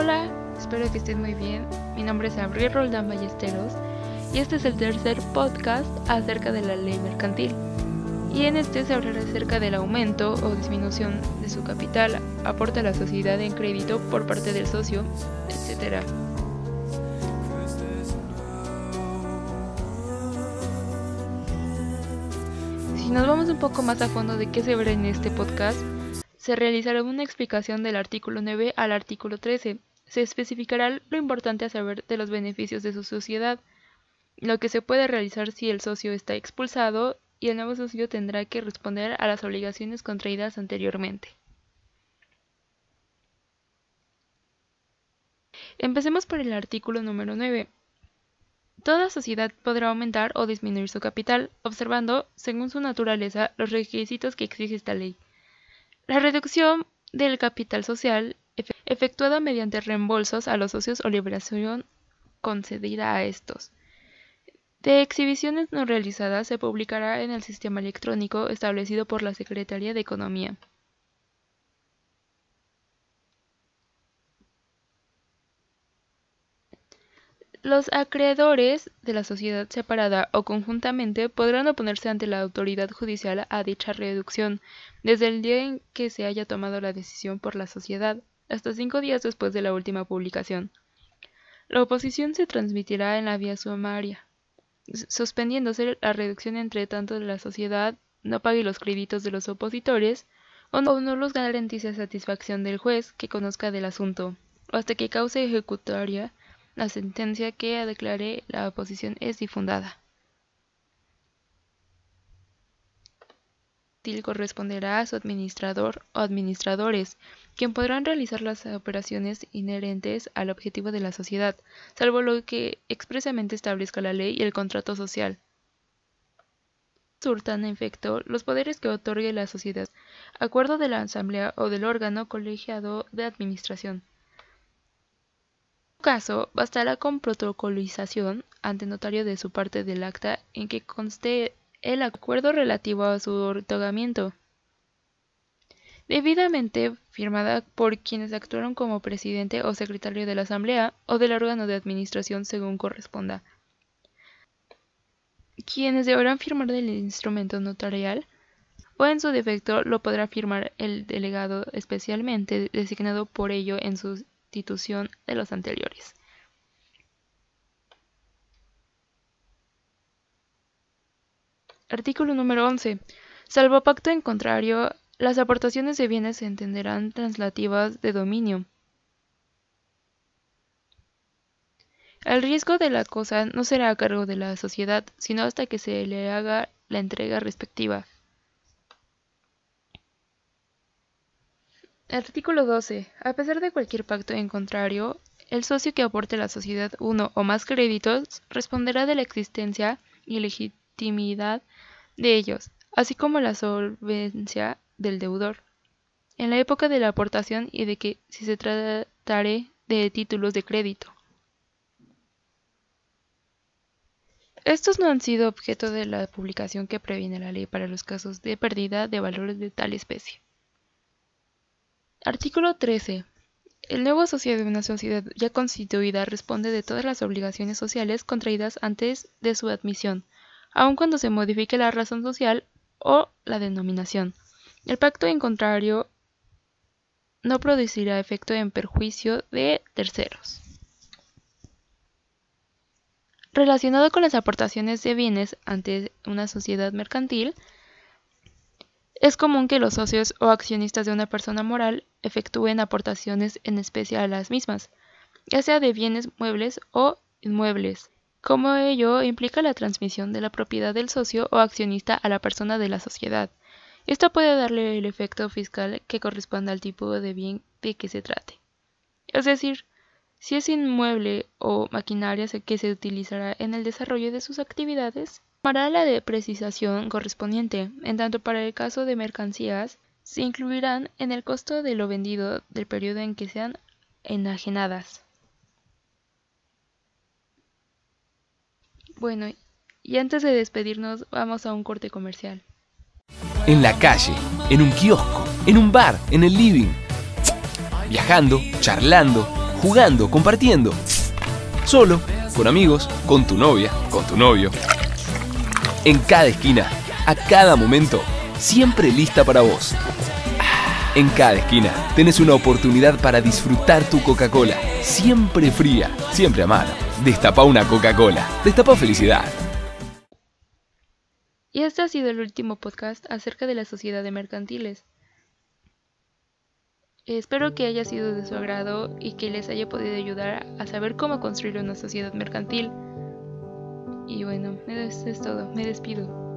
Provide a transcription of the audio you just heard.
Hola, espero que estén muy bien. Mi nombre es Abril Roldán Ballesteros y este es el tercer podcast acerca de la ley mercantil. Y en este se hablará acerca del aumento o disminución de su capital, aporte a la sociedad en crédito por parte del socio, etc. Si nos vamos un poco más a fondo de qué se verá en este podcast, se realizará una explicación del artículo 9 al artículo 13. Se especificará lo importante a saber de los beneficios de su sociedad, lo que se puede realizar si el socio está expulsado y el nuevo socio tendrá que responder a las obligaciones contraídas anteriormente. Empecemos por el artículo número 9. Toda sociedad podrá aumentar o disminuir su capital, observando, según su naturaleza, los requisitos que exige esta ley. La reducción del capital social, efectuada mediante reembolsos a los socios o liberación concedida a estos. De exhibiciones no realizadas se publicará en el sistema electrónico establecido por la Secretaría de Economía. Los acreedores de la sociedad separada o conjuntamente podrán oponerse ante la autoridad judicial a dicha reducción desde el día en que se haya tomado la decisión por la sociedad, hasta cinco días después de la última publicación. La oposición se transmitirá en la vía sumaria, suspendiéndose la reducción entre tanto de la sociedad no pague los créditos de los opositores o no, no los garantice satisfacción del juez que conozca del asunto, o hasta que cause ejecutoria la sentencia que declare la oposición es difundada. TIL corresponderá a su administrador o administradores, quien podrán realizar las operaciones inherentes al objetivo de la sociedad, salvo lo que expresamente establezca la ley y el contrato social. Surtan, en efecto, los poderes que otorgue la sociedad, acuerdo de la asamblea o del órgano colegiado de administración caso, bastará con protocolización ante notario de su parte del acta en que conste el acuerdo relativo a su otorgamiento, debidamente firmada por quienes actuaron como presidente o secretario de la Asamblea o del órgano de administración según corresponda. Quienes deberán firmar del instrumento notarial o en su defecto lo podrá firmar el delegado especialmente designado por ello en sus de los anteriores. Artículo número 11. Salvo pacto en contrario, las aportaciones de bienes se entenderán translativas de dominio. El riesgo de la cosa no será a cargo de la sociedad, sino hasta que se le haga la entrega respectiva. Artículo 12. A pesar de cualquier pacto en contrario, el socio que aporte a la sociedad uno o más créditos responderá de la existencia y legitimidad de ellos, así como la solvencia del deudor. En la época de la aportación y de que si se tratare de títulos de crédito. Estos no han sido objeto de la publicación que previene la ley para los casos de pérdida de valores de tal especie. Artículo 13. El nuevo socio de una sociedad ya constituida responde de todas las obligaciones sociales contraídas antes de su admisión, aun cuando se modifique la razón social o la denominación. El pacto en contrario no producirá efecto en perjuicio de terceros. Relacionado con las aportaciones de bienes ante una sociedad mercantil, es común que los socios o accionistas de una persona moral efectúen aportaciones en especie a las mismas, ya sea de bienes muebles o inmuebles, como ello implica la transmisión de la propiedad del socio o accionista a la persona de la sociedad. Esto puede darle el efecto fiscal que corresponda al tipo de bien de que se trate. Es decir, si es inmueble o maquinaria que se utilizará en el desarrollo de sus actividades, tomará la depreciación correspondiente, en tanto para el caso de mercancías, se incluirán en el costo de lo vendido del periodo en que sean enajenadas. Bueno, y antes de despedirnos, vamos a un corte comercial. En la calle, en un kiosco, en un bar, en el living, viajando, charlando jugando, compartiendo. Solo, con amigos, con tu novia, con tu novio. En cada esquina, a cada momento, siempre lista para vos. En cada esquina tenés una oportunidad para disfrutar tu Coca-Cola, siempre fría, siempre a mano. Destapa una Coca-Cola, destapa felicidad. Y este ha sido el último podcast acerca de la sociedad de mercantiles. Espero que haya sido de su agrado y que les haya podido ayudar a saber cómo construir una sociedad mercantil. Y bueno, eso es todo, me despido.